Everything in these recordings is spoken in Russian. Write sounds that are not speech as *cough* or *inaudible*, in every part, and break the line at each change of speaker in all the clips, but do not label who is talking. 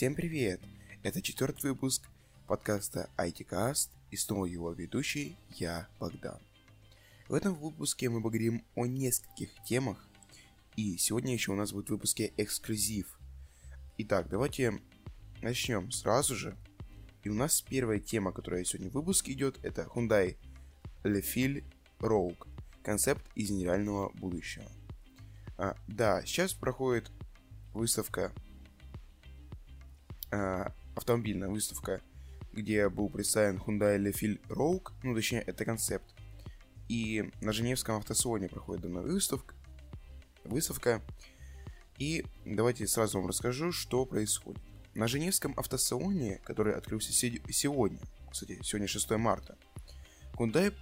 Всем привет! Это четвертый выпуск подкаста ITCast и снова его ведущий я, Богдан. В этом выпуске мы поговорим о нескольких темах, и сегодня еще у нас будет в выпуске эксклюзив. Итак, давайте начнем сразу же. И у нас первая тема, которая сегодня в выпуске идет, это Hyundai Lefil Rogue. Концепт из нереального будущего. А, да, сейчас проходит выставка, автомобильная выставка, где был представлен Hyundai Lefil Rogue, ну точнее это концепт. И на Женевском автосалоне проходит данная выставка. выставка. И давайте сразу вам расскажу, что происходит. На Женевском автосалоне, который открылся сегодня, кстати, сегодня 6 марта, Hyundai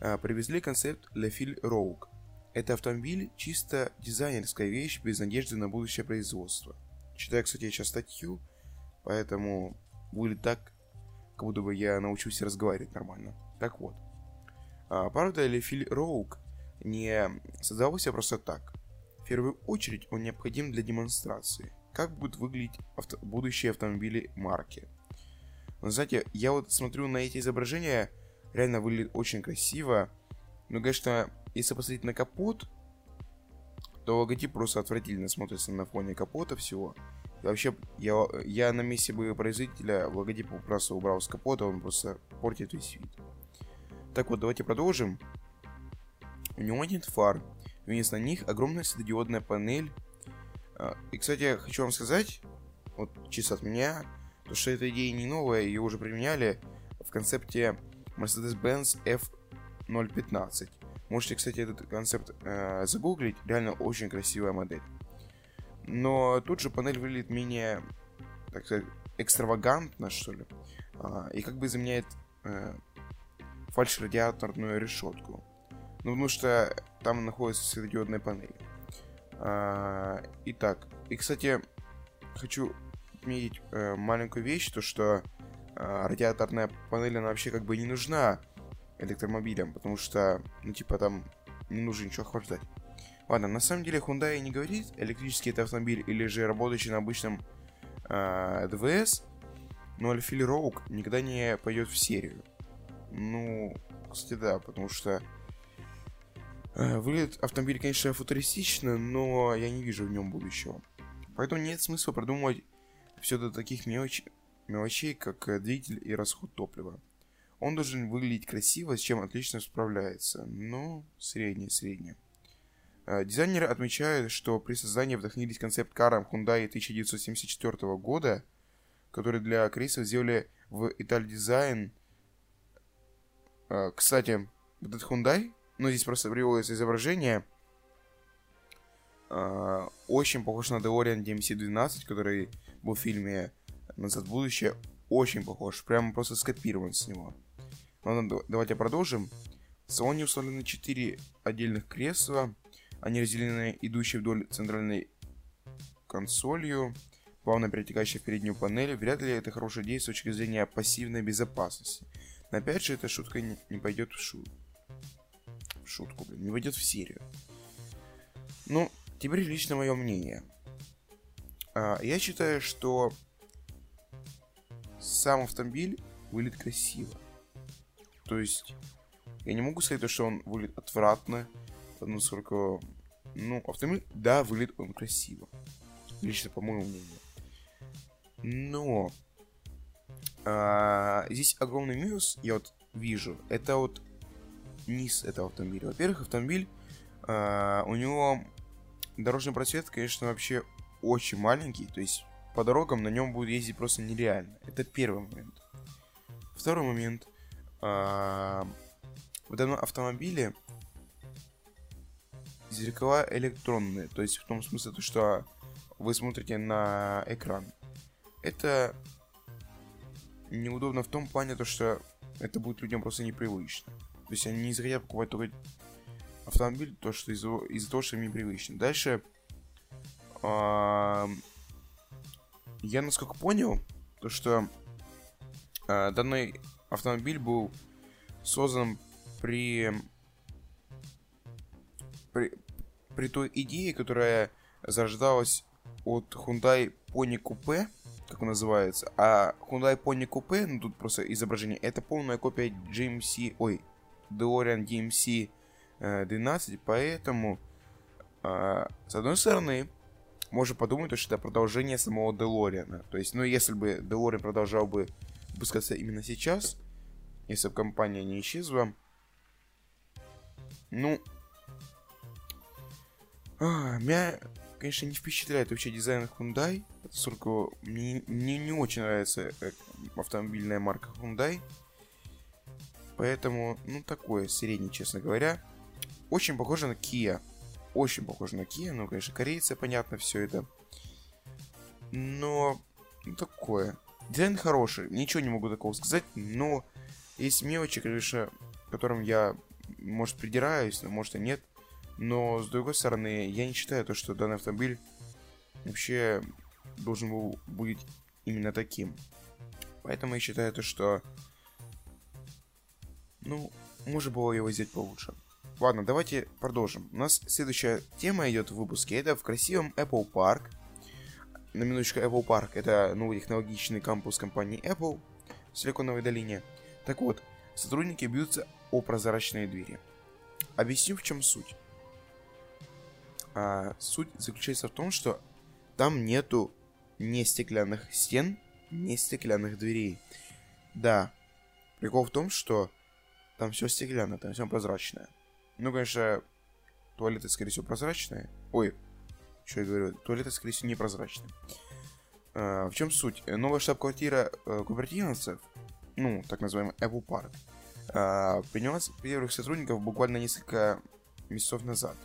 а, привезли концепт Lefil Rogue. Это автомобиль чисто дизайнерская вещь без надежды на будущее производство. Читаю, кстати, сейчас статью, поэтому будет так, как будто бы я научился разговаривать нормально. Так вот. А, правда, Lefil Rogue не создавался просто так. В первую очередь он необходим для демонстрации. Как будут выглядеть авто- будущие автомобили марки. Но знаете, я вот смотрю на эти изображения, реально выглядит очень красиво. Но, конечно, если посмотреть на капот, то логотип просто отвратительно смотрится на фоне капота всего. Вообще, я, я на месте производителя логотип просто убрал с капота, он просто портит весь вид. Так вот, давайте продолжим. У него нет фар. Вместо них огромная светодиодная панель. А, и, кстати, хочу вам сказать, вот чисто от меня, то что эта идея не новая, ее уже применяли в концепте Mercedes-Benz F015. Можете, кстати, этот концепт э, загуглить. Реально очень красивая модель. Но тут же панель выглядит менее, так сказать, экстравагантно, что ли. А, и как бы заменяет э, фальш-радиаторную решетку. Ну, потому что там находится светодиодная панель. А, итак, и, кстати, хочу отметить э, маленькую вещь, то что э, радиаторная панель, она вообще как бы не нужна электромобилям, потому что, ну, типа, там не нужно ничего охлаждать. Ладно, на самом деле Hyundai не говорит, электрический это автомобиль или же работающий на обычном э, ДВС, но Альфили Роук никогда не пойдет в серию. Ну, кстати, да, потому что э, выглядит автомобиль, конечно, футуристично, но я не вижу в нем будущего. Поэтому нет смысла продумывать все до таких мелоч... мелочей, как двигатель и расход топлива. Он должен выглядеть красиво, с чем отлично справляется, но среднее-среднее. Дизайнеры отмечают, что при создании вдохновились концепт-каром Hyundai 1974 года, который для крейсов сделали в Италь Дизайн. Кстати, вот этот Hyundai, ну здесь просто приводится изображение, очень похож на DeLorean DMC-12, который был в фильме «Назад в будущее». Очень похож, прямо просто скопирован с него. Ладно, давайте продолжим. В салоне установлены 4 отдельных кресла. Они разделены идущей вдоль центральной консолью, плавно перетекающей в переднюю панель. Вряд ли это хорошая идея с точки зрения пассивной безопасности. Но опять же, эта шутка не, не пойдет в, шу... в шутку, блин, не пойдет в серию. Ну, теперь лично мое мнение. А, я считаю, что сам автомобиль выглядит красиво. То есть, я не могу сказать, что он выглядит отвратно, насколько... Ну, автомобиль, да, выглядит он красиво. Лично, по моему мнению. Но... А, здесь огромный минус, я вот вижу, это вот низ этого автомобиля. Во-первых, автомобиль, а, у него дорожный просвет, конечно, вообще очень маленький, то есть по дорогам на нем будет ездить просто нереально. Это первый момент. Второй момент. А, в данном автомобиле зеркала электронные, то есть в том смысле, то, что вы смотрите на экран. Это неудобно в том плане, то, что это будет людям просто непривычно. То есть они не захотят покупать только автомобиль, то, что из-за из того, что им непривычно. Дальше я насколько понял, то, что э, данный автомобиль был создан при, при, при той идее, которая зарождалась от Hyundai Pony Coupe, как он называется, а Hyundai Pony Coupe, ну тут просто изображение, это полная копия GMC, ой, DeLorean DMC 12, поэтому, э, с одной стороны, можно подумать, что это продолжение самого DeLorean. То есть, ну, если бы DeLorean продолжал бы выпускаться именно сейчас, если бы компания не исчезла, ну, а, меня, конечно, не впечатляет вообще дизайн Hyundai, поскольку мне, мне не очень нравится э, автомобильная марка Hyundai. Поэтому, ну, такое, средний, честно говоря. Очень похоже на Kia. Очень похоже на Kia, ну, конечно, корейцы, понятно, все это. Но, ну, такое. Дизайн хороший, ничего не могу такого сказать, но есть мелочи, конечно, которым я, может, придираюсь, но может и нет. Но, с другой стороны, я не считаю то, что данный автомобиль вообще должен был быть именно таким. Поэтому я считаю то, что... Ну, можно было его сделать получше. Ладно, давайте продолжим. У нас следующая тема идет в выпуске. Это в красивом Apple Park. На минуточку Apple Park. Это новый технологичный кампус компании Apple в Силиконовой долине. Так вот, сотрудники бьются о прозрачные двери. Объясню, в чем суть. А, суть заключается в том, что там нету не стеклянных стен, не стеклянных дверей. Да, прикол в том, что там все стеклянное, там все прозрачное. Ну, конечно, туалеты, скорее всего, прозрачные. Ой, что я говорю, туалеты, скорее всего, непрозрачные. А, в чем суть? Новая штаб-квартира э, кубертиновцев, ну, так называемый Apple Park, э, приняла первых сотрудников буквально несколько месяцев назад.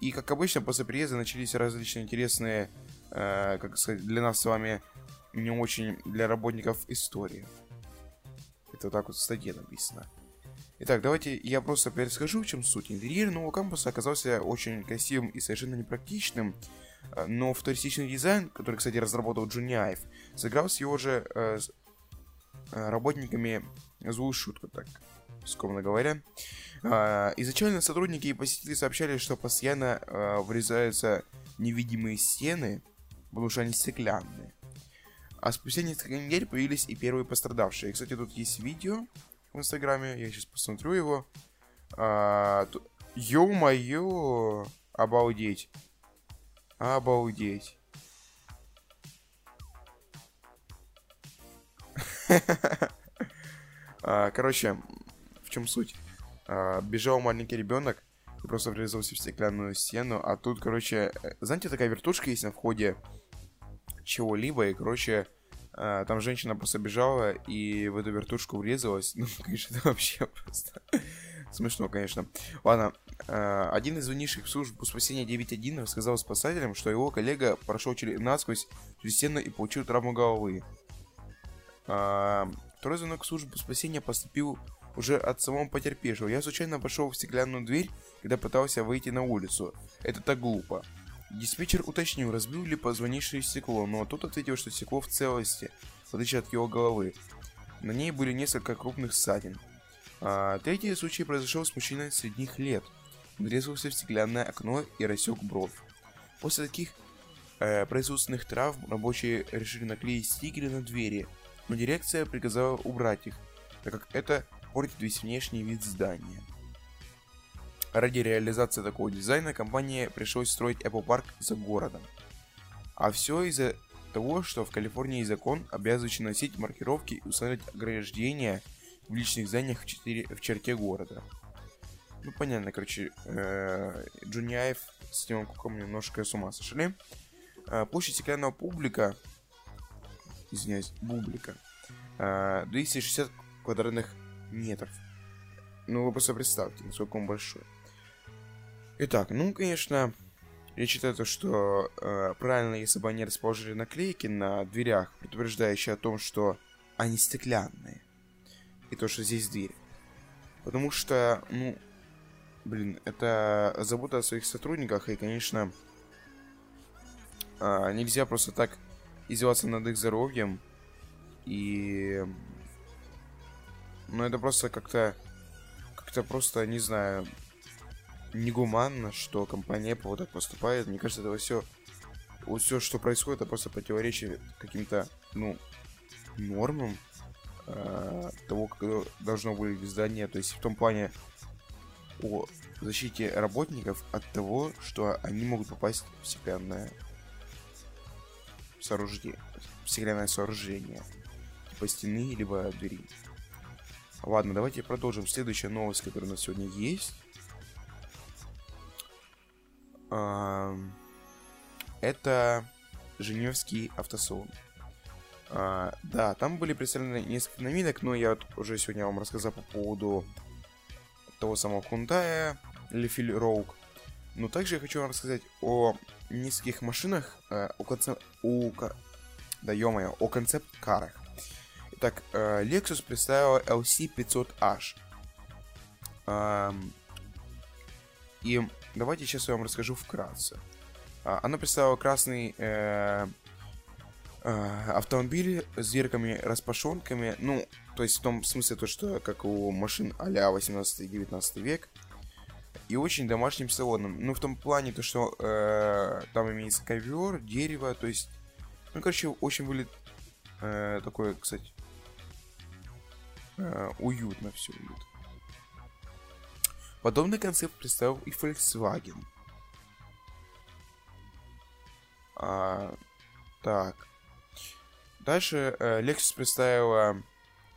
И, как обычно, после приезда начались различные интересные, э, как сказать, для нас с вами не очень для работников истории. Это вот так вот в статье написано. Итак, давайте я просто перескажу, в чем суть. Интерьер нового кампуса оказался очень красивым и совершенно непрактичным, э, но футуристичный дизайн, который, кстати, разработал Джуни Айв, сыграл с его же э, с, э, работниками злую шутку, так скромно говоря. Э, изначально сотрудники и посетители сообщали, что постоянно э, врезаются невидимые стены, потому что они стеклянные. А спустя несколько недель появились и первые пострадавшие. Кстати, тут есть видео, в Инстаграме. Я сейчас посмотрю его. А, тут... Ё-моё! Обалдеть. Обалдеть. *laughs* а, короче, в чем суть? А, бежал маленький ребенок и просто врезался в стеклянную стену. А тут, короче, э, знаете, такая вертушка есть на входе чего-либо. И, короче, а, там женщина просто бежала и в эту вертушку врезалась. *laughs* Ну, конечно, это вообще просто *laughs* смешно, конечно. Ладно, а, один из звонивших в службу спасения 9.1 рассказал спасателям, что его коллега прошел через, насквозь через стену и получил травму головы. А, второй звонок в службу спасения поступил уже от самого потерпевшего. Я случайно пошел в стеклянную дверь, когда пытался выйти на улицу. Это так глупо. Диспетчер уточнил, разбил ли позвонившее стекло, но тот ответил, что стекло в целости, в отличие от его головы. На ней были несколько крупных ссадин. А, третий случай произошел с мужчиной средних лет. Он врезался в стеклянное окно и рассек бровь. После таких э, производственных травм рабочие решили наклеить стикеры на двери, но дирекция приказала убрать их, так как это портит весь внешний вид здания. Ради реализации такого дизайна компании пришлось строить Apple Park за городом. А все из-за того, что в Калифорнии закон обязывающий носить маркировки и устанавливать ограждения в личных зданиях в, 4, в черте города. Ну, понятно, короче, э, Джуниаев с Тимом Куком немножко с ума сошли. Э, площадь стеклянного публика, извиняюсь, бублика, э, 260 квадратных метров. Ну, вы просто представьте, насколько он большой. Итак, ну, конечно, я считаю то, что э, правильно, если бы они расположили наклейки на дверях, предупреждающие о том, что они стеклянные. И то, что здесь дверь. Потому что, ну, блин, это забота о своих сотрудниках, и, конечно, э, нельзя просто так издеваться над их здоровьем. И... Ну, это просто как-то... Как-то просто, не знаю, негуманно, что компания Apple вот так поступает. Мне кажется, это все вот все, что происходит, это просто противоречит каким-то, ну, нормам э, того, как должно выглядеть здание. То есть в том плане о защите работников от того, что они могут попасть в стеклянное сооружение, стеклянное сооружение, типа стены, либо двери. Ладно, давайте продолжим. Следующая новость, которая у нас сегодня есть. Это Женевский автосалон. А, да, там были представлены несколько новинок, но я вот уже сегодня вам рассказал по поводу того самого Hyundai Lefil Rogue. Но также я хочу вам рассказать о нескольких машинах, э, о концепт... О... Да, ё о концепт-карах. Итак, э, Lexus представила LC500H. И давайте сейчас я вам расскажу вкратце. А, она представила красный э, э, автомобиль с дверками-распашонками. Ну, то есть в том смысле, то, что как у машин а-ля 18-19 век. И очень домашним салоном. Ну, в том плане, то, что э, там имеется ковер, дерево, то есть... Ну, короче, очень выглядит э, такое, кстати, э, уютно все выглядит. Подобный концепт представил и Volkswagen. А, так. Дальше э, Lexus представила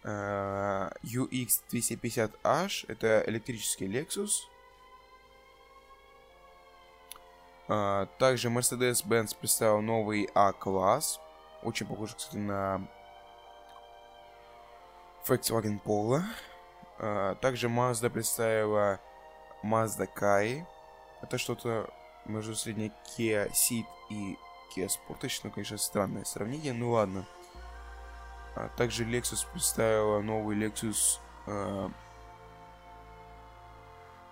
э, UX250H. Это электрический Lexus. А, также Mercedes-Benz представил новый A-класс. Очень похож, кстати, на Volkswagen Polo. А, также Mazda представила Mazda Kai. Это что-то между средней Kia Ceed и Kia Sportage. Ну, конечно, странное сравнение, ну ладно. А также Lexus представила новый Lexus... Э,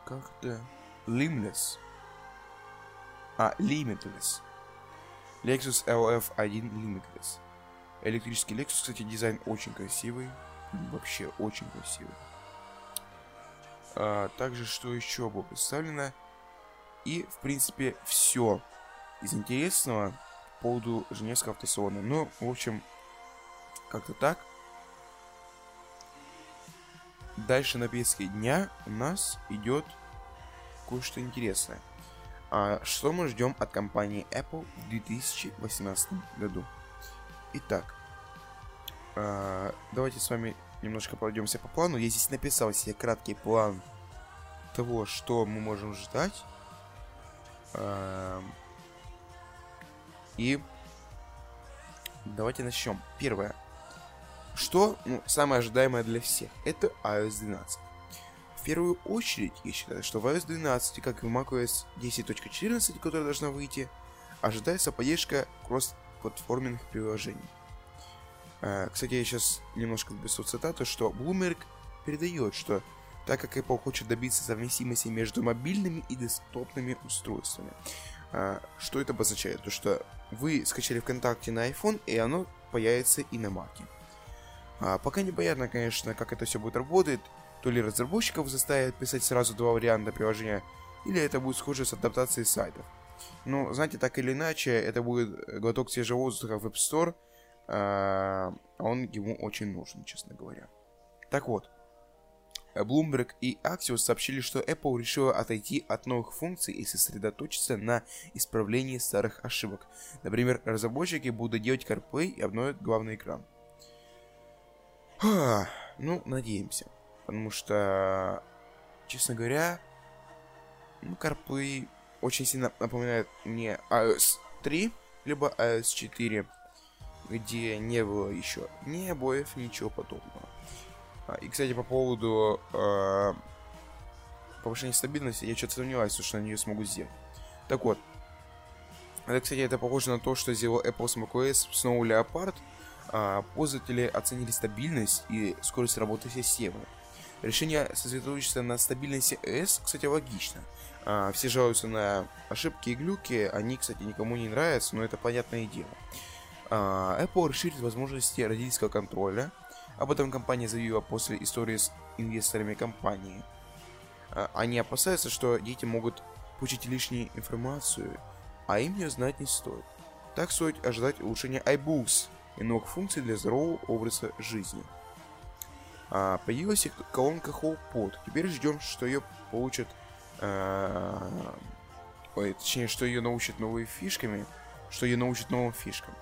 как это? Limless. А, Limitless. Lexus LF1 Limitless. Электрический Lexus, кстати, дизайн очень красивый. Вообще очень красивый. А, также, что еще было представлено. И, в принципе, все из интересного по поводу Женевского автосалона. Ну, в общем, как-то так. Дальше на повестке дня у нас идет кое-что интересное. А что мы ждем от компании Apple в 2018 году? Итак, а, давайте с вами немножко пройдемся по плану. Я здесь написал себе краткий план того, что мы можем ждать. И давайте начнем. Первое. Что ну, самое ожидаемое для всех? Это iOS 12. В первую очередь, я считаю, что в iOS 12, как и в macOS 10.14, которая должна выйти, ожидается поддержка кросс-платформенных приложений. А, кстати, я сейчас немножко впишу цитату, что Bloomberg передает, что так как Apple хочет добиться совместимости между мобильными и десктопными устройствами. А, что это обозначает? То, что вы скачали ВКонтакте на iPhone, и оно появится и на. А, пока непонятно, конечно, как это все будет работать. То ли разработчиков заставят писать сразу два варианта приложения, или это будет схоже с адаптацией сайтов. Но, знаете, так или иначе, это будет глоток свежего воздуха в App Store, он ему очень нужен, честно говоря. Так вот, Bloomberg и Axios сообщили, что Apple решила отойти от новых функций и сосредоточиться на исправлении старых ошибок. Например, разработчики будут делать CarPlay и обновят главный экран. Ха, ну, надеемся. Потому что, честно говоря, ну, CarPlay очень сильно напоминает мне iOS 3, либо iOS 4, где не было еще ни обоев, ничего подобного. А, и, кстати, по поводу э, повышения стабильности, я что-то сомневаюсь, что они ее смогут сделать. Так вот, это, кстати, это похоже на то, что сделал Apple с macOS с Snow Leopard. А, пользователи оценили стабильность и скорость работы системы. Решение сосредоточиться на стабильности S, кстати, логично. А, все жалуются на ошибки и глюки, они, кстати, никому не нравятся, но это понятное дело. А, Apple расширит возможности родительского контроля, об этом компания заявила после истории с инвесторами компании. А, они опасаются, что дети могут получить лишнюю информацию, а им ее знать не стоит. так стоит ожидать улучшения iBooks и новых функций для здорового образа жизни. А, появилась колонка HomePod. Теперь ждем, что ее получат... А, ой, точнее, что ее научат новыми фишками, что ее научат новым фишкам.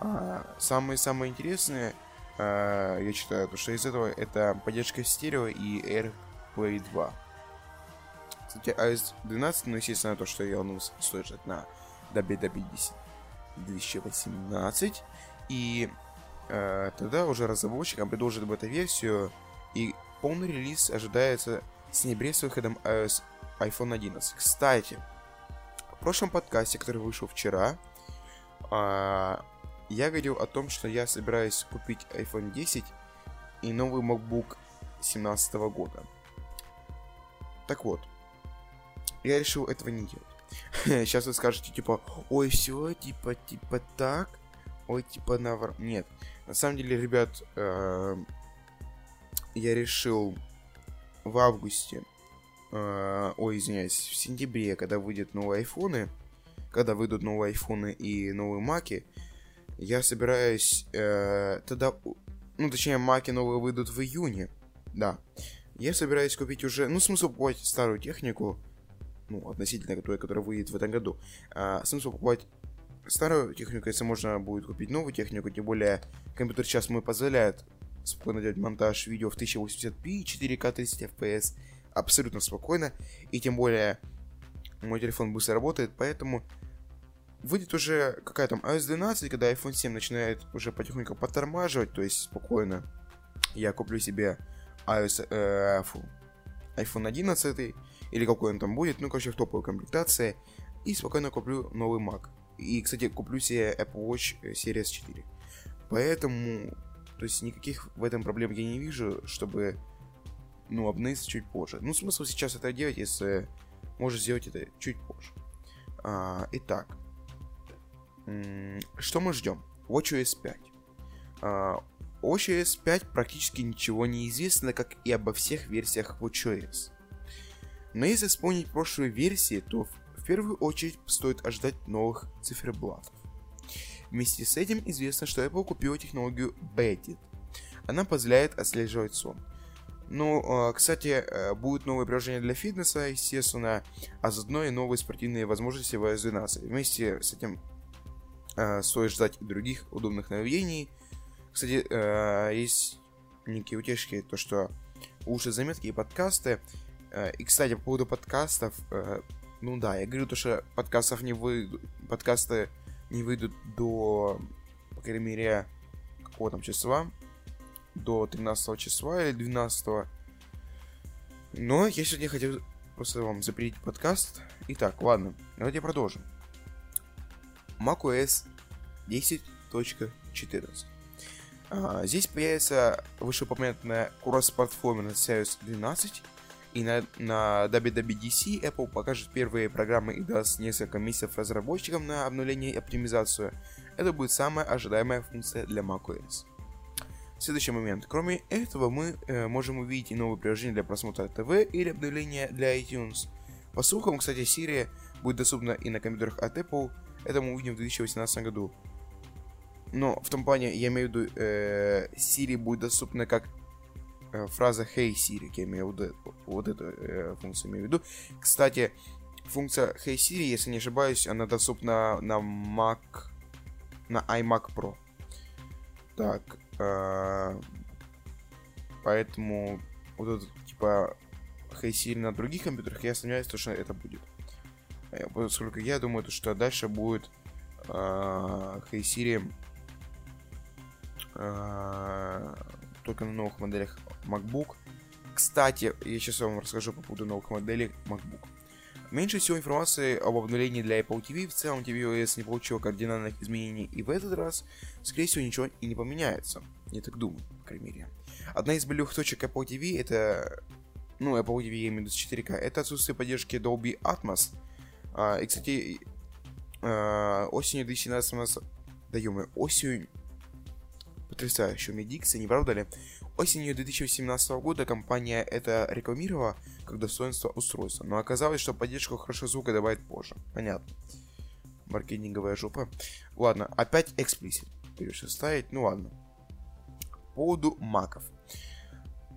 А, самое-самое интересное, а, я считаю, то, что из этого это поддержка стерео и AirPlay 2. Кстати, iOS 12, ну, естественно, то, что я анонс стоит на WWDC 2018. И э, тогда уже разработчикам предложат бета-версию, и полный релиз ожидается с ноября с выходом iOS iPhone 11. Кстати, в прошлом подкасте, который вышел вчера, э, я говорил о том, что я собираюсь купить iPhone 10 и новый MacBook 2017 года. Так вот, я решил этого не делать. *laughs* Сейчас вы скажете, типа, ой, все, типа, типа так, ой, типа навар... Нет, на самом деле, ребят, э, я решил в августе, э, ой, извиняюсь, в сентябре, когда выйдут новые айфоны, когда выйдут новые айфоны и новые маки, я собираюсь э, тогда, ну, точнее, маки новые выйдут в июне, да. Я собираюсь купить уже, ну, смысл покупать старую технику, ну, относительно той, которая выйдет в этом году. А, смысл покупать старую технику, если можно будет купить новую технику, тем более компьютер сейчас мой позволяет спокойно делать монтаж видео в 1080p, 4К 30 FPS абсолютно спокойно, и тем более мой телефон быстро работает, поэтому выйдет уже какая там iOS 12, когда iPhone 7 начинает уже потихоньку подтормаживать, то есть спокойно я куплю себе iOS, э, iPhone 11, или какой он там будет, ну, короче, в топовой комплектации, и спокойно куплю новый Mac. И, кстати, куплю себе Apple Watch Series 4. Поэтому, то есть никаких в этом проблем я не вижу, чтобы, ну, обновиться чуть позже. Ну, смысл сейчас это делать, если можешь сделать это чуть позже. А, итак, что мы ждем? WatchOS 5. А, WatchOS 5 практически ничего не известно, как и обо всех версиях WatchOS. Но если вспомнить прошлые версии, то в первую очередь стоит ожидать новых циферблатов. Вместе с этим известно, что Apple купила технологию Beddit. Она позволяет отслеживать сон. Ну, а, кстати, э, будет новое приложение для фитнеса, естественно, а заодно и новые спортивные возможности в iOS 12. Вместе с этим стоит ждать и других удобных нововведений. Кстати, э, есть некие утешки, то что лучшие заметки и подкасты Э, и, кстати, по поводу подкастов, э, ну да, я говорю то, что подкастов не выйдут, подкасты не выйдут до, по крайней мере, какого там числа, до 13 числа или 12 но я сегодня хотел просто вам запретить подкаст. Итак, ладно, давайте продолжим. macOS 10.14. А, здесь появится вышеупомянутая кросс-платформенность iOS 12 и на, на WWDC Apple покажет первые программы и даст несколько месяцев разработчикам на обновление и оптимизацию. Это будет самая ожидаемая функция для macOS. Следующий момент. Кроме этого, мы э, можем увидеть и новые приложения для просмотра ТВ или обновления для iTunes. По слухам, кстати, Siri будет доступна и на компьютерах от Apple. Это мы увидим в 2018 году. Но в том плане, я имею в виду, э, Siri будет доступна как Э, фраза Hey Siri, я имею в виду, вот эту э, функцию имею в виду. Кстати, функция Hey Siri, если не ошибаюсь, она доступна на Mac, на iMac Pro. Так, э, поэтому вот этот, типа, Hey Siri на других компьютерах, я сомневаюсь, что это будет. Э, поскольку я думаю, что дальше будет э, Siri э, только на новых моделях MacBook. Кстати, я сейчас вам расскажу по поводу новых моделей MacBook. Меньше всего информации об обновлении для Apple TV. В целом tvOS не получил кардинальных изменений и в этот раз, скорее всего, ничего и не поменяется. Я так думаю, по крайней мере. Одна из болевых точек Apple TV это... Ну, Apple TV, я имею в виду 4K. Это отсутствие поддержки Dolby Atmos. А, и, кстати, а, осенью 2017 у нас... Да, ё осенью... Потрясающая у меня дикция, не правда ли? Осенью 2017 года компания это рекламировала как достоинство устройства, но оказалось, что поддержку хорошего звука добавить позже. Понятно. маркетинговая жопа. Ладно, опять эксплисит. Придется ставить, ну ладно. По поводу маков.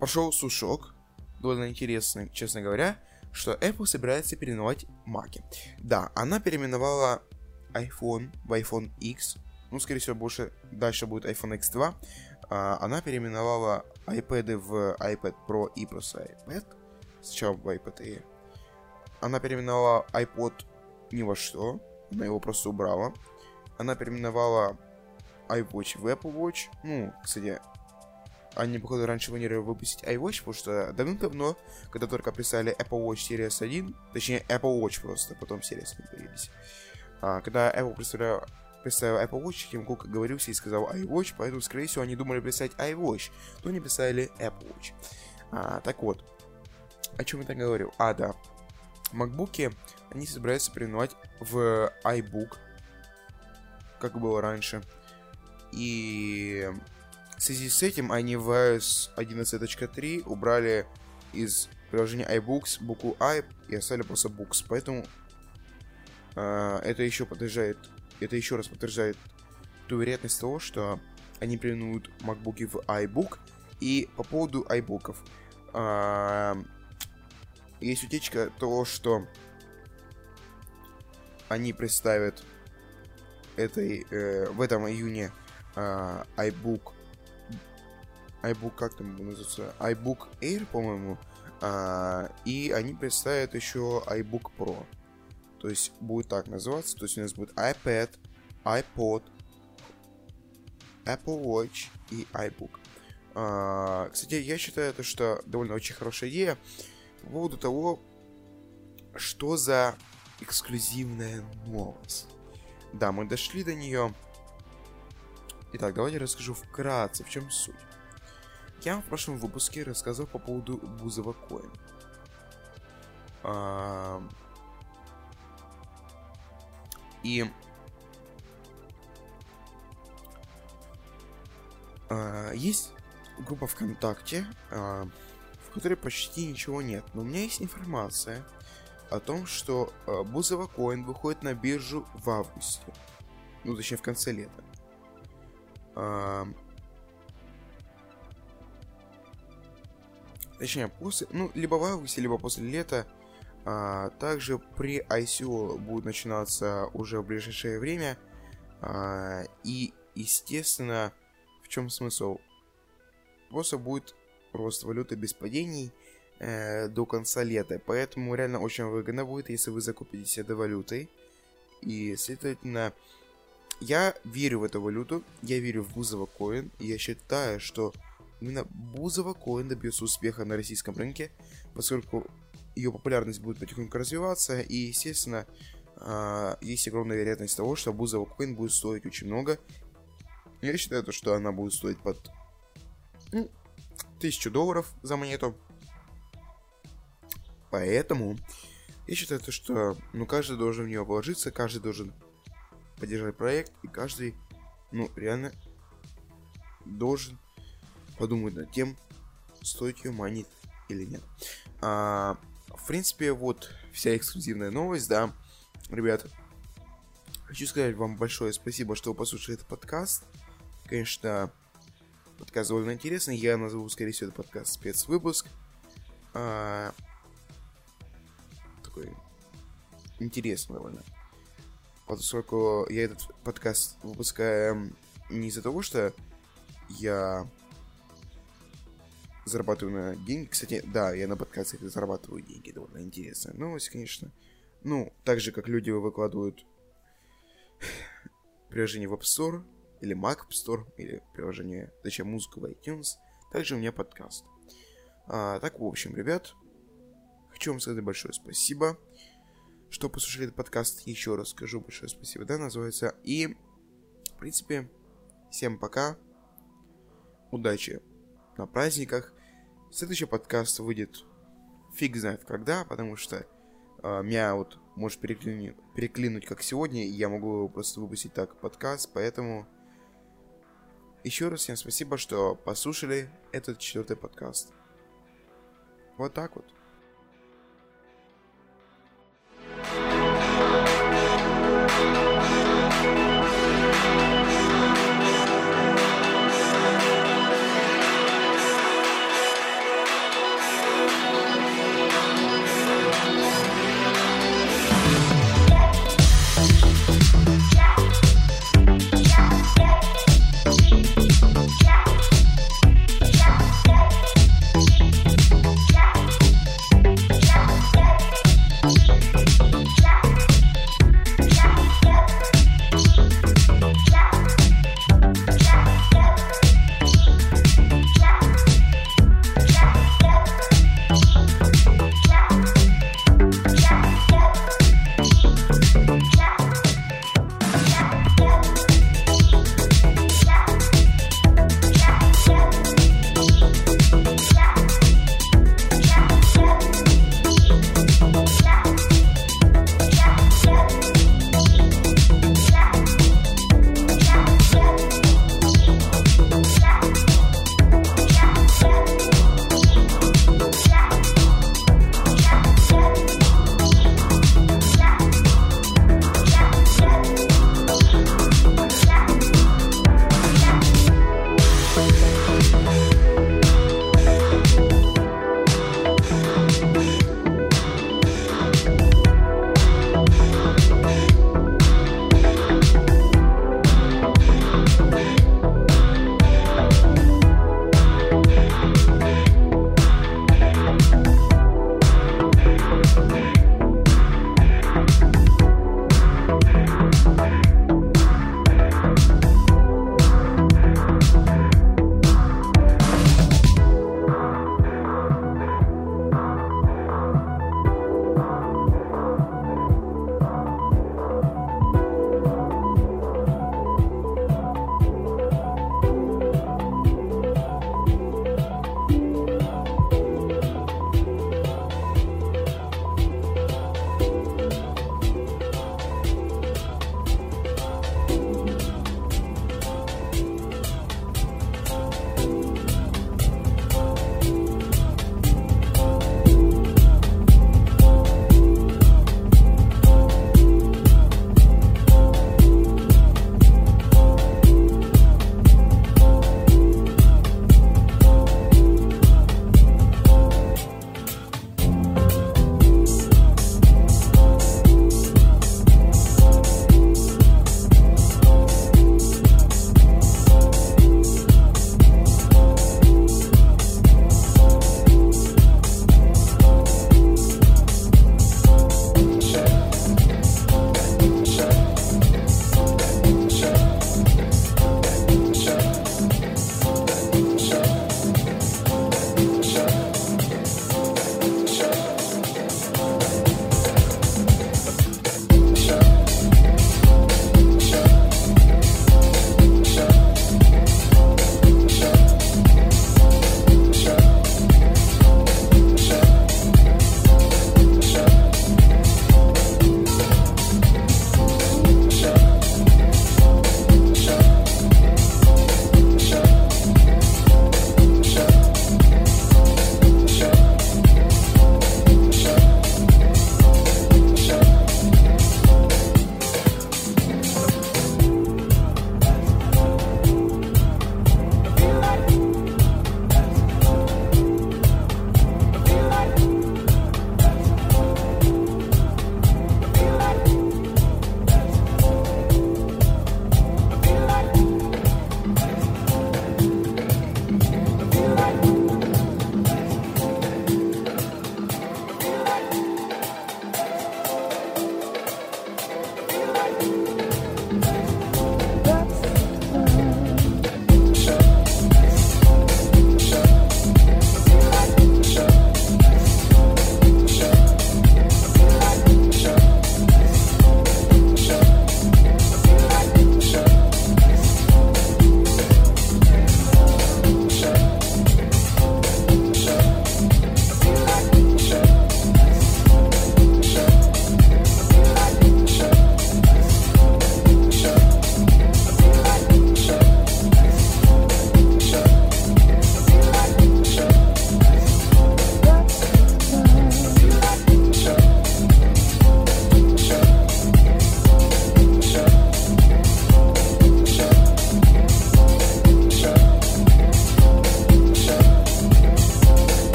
Пошел сушок, довольно интересный, честно говоря, что Apple собирается переименовать маки. Да, она переименовала iPhone в iPhone X, ну, скорее всего, больше дальше будет iPhone X2. А, она переименовала iPad в iPad Pro и просто iPad. Сначала в iPad Air. Она переименовала iPod ни во что. Она его просто убрала. Она переименовала iWatch в Apple Watch. Ну, кстати, они, походу, раньше планировали выпустить iWatch, потому что давным-давно, когда только представили Apple Watch Series 1, точнее, Apple Watch просто, потом Series 1 появились. А, когда Apple представлял, представил Apple Watch, Тим Кук говорился и сказал iWatch, поэтому, скорее всего, они думали писать iWatch, но не писали Apple Watch. А, так вот, о чем я так говорю? А, да. Макбуки, они собираются переименовать в iBook, как было раньше. И связи с этим они в iOS 11.3 убрали из приложения iBooks букву i и оставили просто books. Поэтому э, это еще подтверждает, это еще раз подтверждает ту вероятность того, что они переименуют MacBook в iBook. И по поводу iBook'ов. Э, есть утечка того, что они представят этой, э, в этом июне э, iBook iBook, как там называется, iBook Air, по-моему, а, и они представят еще iBook Pro. То есть будет так называться, то есть у нас будет iPad, iPod, Apple Watch и iBook. А, кстати, я считаю это, что довольно очень хорошая идея по поводу того, что за эксклюзивная новость. Да, мы дошли до нее. Итак, давайте расскажу вкратце, в чем суть. Я в прошлом выпуске рассказал по поводу Бузова Коин. А... И а, есть группа ВКонтакте, а, в которой почти ничего нет. Но у меня есть информация о том, что Бузова Коин выходит на биржу в августе. Ну, точнее, в конце лета. Точнее, после, ну, либо в августе, либо после лета. А, также при ICO будет начинаться уже в ближайшее время. А, и, естественно, в чем смысл? Просто будет рост валюты без падений э, до конца лета. Поэтому реально очень выгодно будет, если вы закупитесь этой валютой. И, следовательно, я верю в эту валюту, я верю в Бузова коин, я считаю, что Именно Бузова Коин добьется успеха на российском рынке, поскольку ее популярность будет потихоньку развиваться, и, естественно, а, есть огромная вероятность того, что Бузова Коин будет стоить очень много. Я считаю, то, что она будет стоить под ну, 1000 долларов за монету. Поэтому я считаю, то, что ну, каждый должен в нее вложиться, каждый должен поддержать проект, и каждый, ну, реально должен подумать над тем, стоит ее манить или нет. А, в принципе, вот вся эксклюзивная новость, да. Ребят, хочу сказать вам большое спасибо, что вы послушали этот подкаст. Конечно, подкаст довольно интересный. Я назову, скорее всего, этот подкаст спецвыпуск. А, такой интересный довольно. Поскольку я этот подкаст выпускаю не из-за того, что я зарабатываю на деньги. Кстати, да, я на подкастах зарабатываю деньги. Довольно интересная новость, конечно. Ну, так же, как люди выкладывают приложение в App Store, или Mac App Store, или приложение, точнее, музыку в iTunes. Также у меня подкаст. А, так, в общем, ребят, хочу вам сказать большое спасибо, что послушали этот подкаст. Еще раз скажу большое спасибо, да, называется. И, в принципе, всем пока. Удачи на праздниках. Следующий подкаст выйдет фиг знает когда, потому что э, меня вот может переклинуть, переклинуть как сегодня, и я могу просто выпустить так подкаст, поэтому еще раз всем спасибо, что послушали этот четвертый подкаст. Вот так вот.